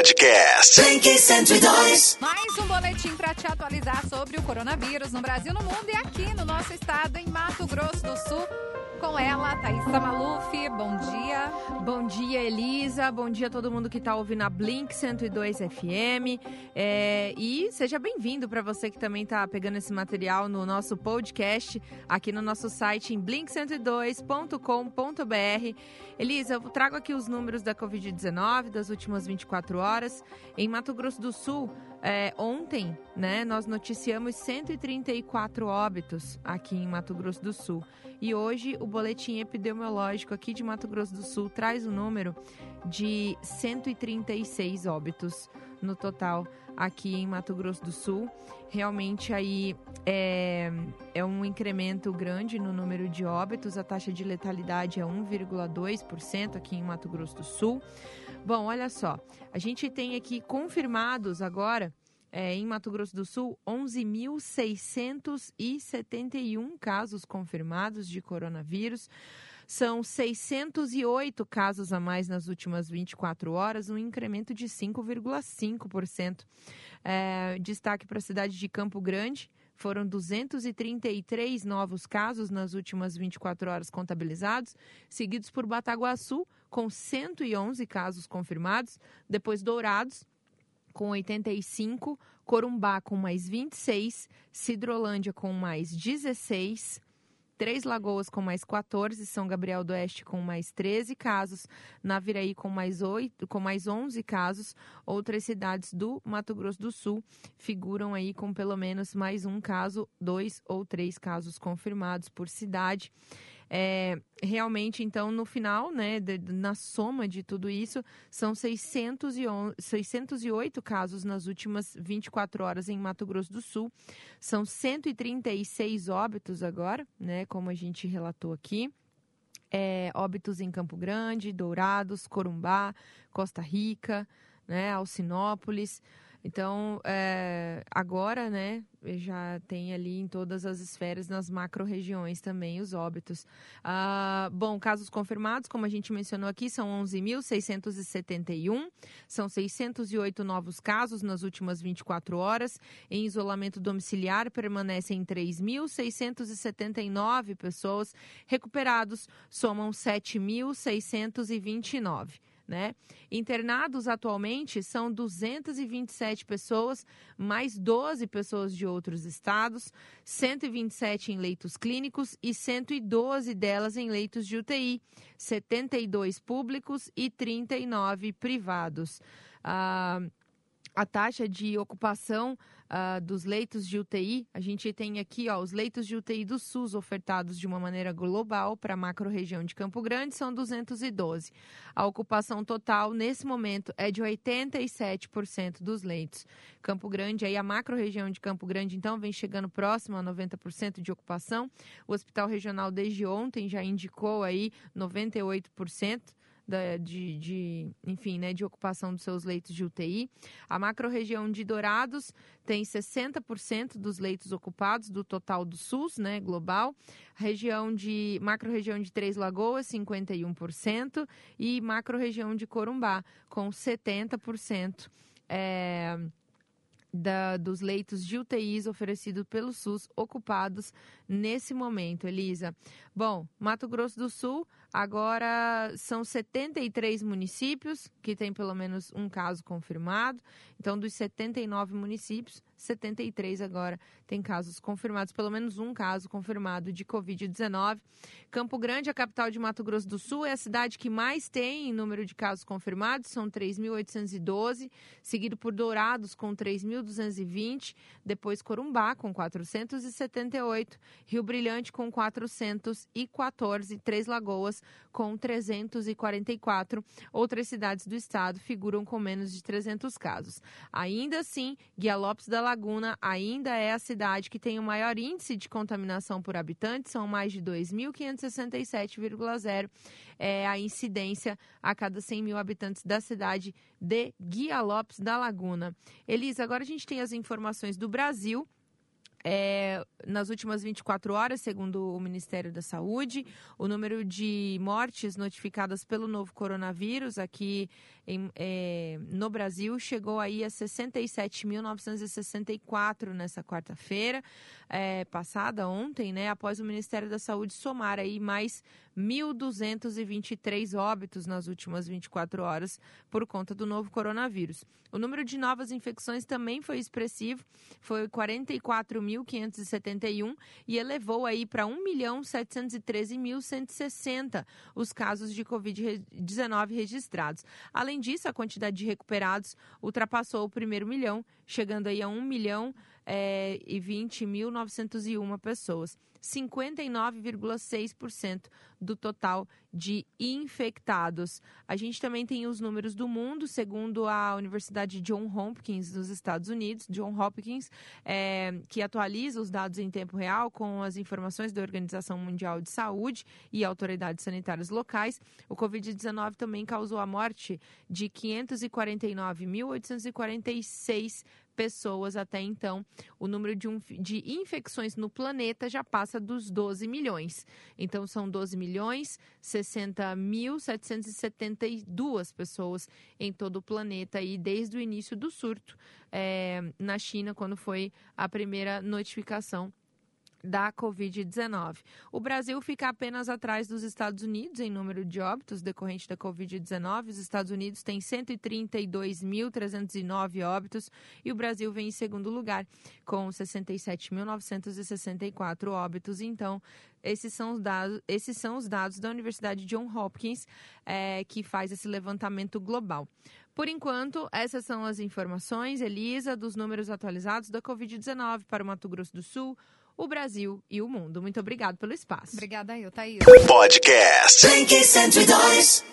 Podcast. Blink 102. Mais um boletim para te atualizar sobre o coronavírus no Brasil, no mundo e aqui no nosso estado, em Mato Grosso do Sul. Com ela, Thaisa Maluf. Bom dia. Bom dia, Elisa. Bom dia a todo mundo que está ouvindo a Blink 102 FM. É, e seja bem-vindo para você que também está pegando esse material no nosso podcast, aqui no nosso site em blink102.com.br. Elisa, eu trago aqui os números da Covid-19 das últimas 24 horas. Em Mato Grosso do Sul, é, ontem, né, nós noticiamos 134 óbitos aqui em Mato Grosso do Sul. E hoje o boletim epidemiológico aqui de Mato Grosso do Sul traz o número de 136 óbitos no total aqui em Mato Grosso do Sul. Realmente aí é, é um incremento grande no número de óbitos. A taxa de letalidade é 1,2% aqui em Mato Grosso do Sul. Bom, olha só, a gente tem aqui confirmados agora é, em Mato Grosso do Sul, 11.671 casos confirmados de coronavírus. São 608 casos a mais nas últimas 24 horas, um incremento de 5,5%. É, destaque para a cidade de Campo Grande. Foram 233 novos casos nas últimas 24 horas contabilizados, seguidos por Bataguaçu, com 111 casos confirmados, depois Dourados, com 85, Corumbá com mais 26, Cidrolândia com mais 16, Três Lagoas com mais 14, São Gabriel do Oeste com mais 13 casos, Naviraí com mais 8, com mais 11 casos. Outras cidades do Mato Grosso do Sul figuram aí com pelo menos mais um caso, dois ou três casos confirmados por cidade. É, realmente, então, no final, né, de, na soma de tudo isso, são 611, 608 casos nas últimas 24 horas em Mato Grosso do Sul. São 136 óbitos agora, né, como a gente relatou aqui. É, óbitos em Campo Grande, Dourados, Corumbá, Costa Rica, né, Alcinópolis. Então, é, agora, né, já tem ali em todas as esferas, nas macro-regiões também, os óbitos. Ah, bom, casos confirmados, como a gente mencionou aqui, são 11.671, são 608 novos casos nas últimas 24 horas. Em isolamento domiciliar, permanecem 3.679 pessoas. Recuperados, somam 7.629 né? Internados atualmente são 227 pessoas, mais 12 pessoas de outros estados, 127 em leitos clínicos e 112 delas em leitos de UTI, 72 públicos e 39 privados. Ah, a taxa de ocupação uh, dos leitos de UTI, a gente tem aqui ó, os leitos de UTI do SUS ofertados de uma maneira global para a macro-região de Campo Grande são 212. A ocupação total, nesse momento, é de 87% dos leitos. Campo Grande, aí a macro-região de Campo Grande, então, vem chegando próximo a 90% de ocupação. O Hospital Regional, desde ontem, já indicou aí 98% da, de, de, enfim, né, de ocupação dos seus leitos de UTI. A macro-região de Dourados tem 60% dos leitos ocupados do total do SUS, né, global. Região de macro-região de Três Lagoas, 51% e macro-região de Corumbá com 70%. É, da, dos leitos de UTIs oferecidos pelo SUS ocupados nesse momento, Elisa. Bom, Mato Grosso do Sul, agora são 73 municípios que têm pelo menos um caso confirmado. Então, dos 79 municípios, 73 agora tem casos confirmados, pelo menos um caso confirmado de Covid-19. Campo Grande, a capital de Mato Grosso do Sul, é a cidade que mais tem em número de casos confirmados, são 3.812, seguido por Dourados com 3.220, depois Corumbá com 478, Rio Brilhante com 414, Três Lagoas com 344. Outras cidades do estado figuram com menos de 300 casos. Ainda assim, Guia Lopes da Laguna ainda é a cidade que tem o maior índice de contaminação por habitante, são mais de 2.567,0 é a incidência a cada 100 mil habitantes da cidade de Guia Lopes da Laguna. Elisa, agora a gente tem as informações do Brasil. É, nas últimas 24 horas, segundo o Ministério da Saúde, o número de mortes notificadas pelo novo coronavírus aqui em, é, no Brasil chegou aí a 67.964 nessa quarta-feira, é, passada ontem, né, após o Ministério da Saúde somar aí mais 1.223 óbitos nas últimas 24 horas por conta do novo coronavírus. O número de novas infecções também foi expressivo, foi 44.571 e elevou aí para 1.713.160 os casos de Covid-19 registrados. Além disso, a quantidade de recuperados ultrapassou o primeiro milhão, chegando aí a 1 milhão é, e 20.901 pessoas. 59,6% do total de infectados. A gente também tem os números do mundo, segundo a Universidade John Hopkins dos Estados Unidos, John Hopkins, é, que atualiza os dados em tempo real com as informações da Organização Mundial de Saúde e autoridades sanitárias locais. O Covid-19 também causou a morte de 549.846 pessoas até então. O número de, um, de infecções no planeta já passa dos 12 milhões. Então, são 12 milhões 60.772 pessoas em todo o planeta aí desde o início do surto é, na China, quando foi a primeira notificação da Covid-19. O Brasil fica apenas atrás dos Estados Unidos em número de óbitos decorrente da Covid-19. Os Estados Unidos têm 132.309 óbitos e o Brasil vem em segundo lugar com 67.964 óbitos. Então, esses são os dados, esses são os dados da Universidade John Hopkins é, que faz esse levantamento global. Por enquanto, essas são as informações, Elisa, dos números atualizados da Covid-19 para o Mato Grosso do Sul, o Brasil e o mundo. Muito obrigado pelo espaço. Obrigada eu, Thaís. Podcast. 102.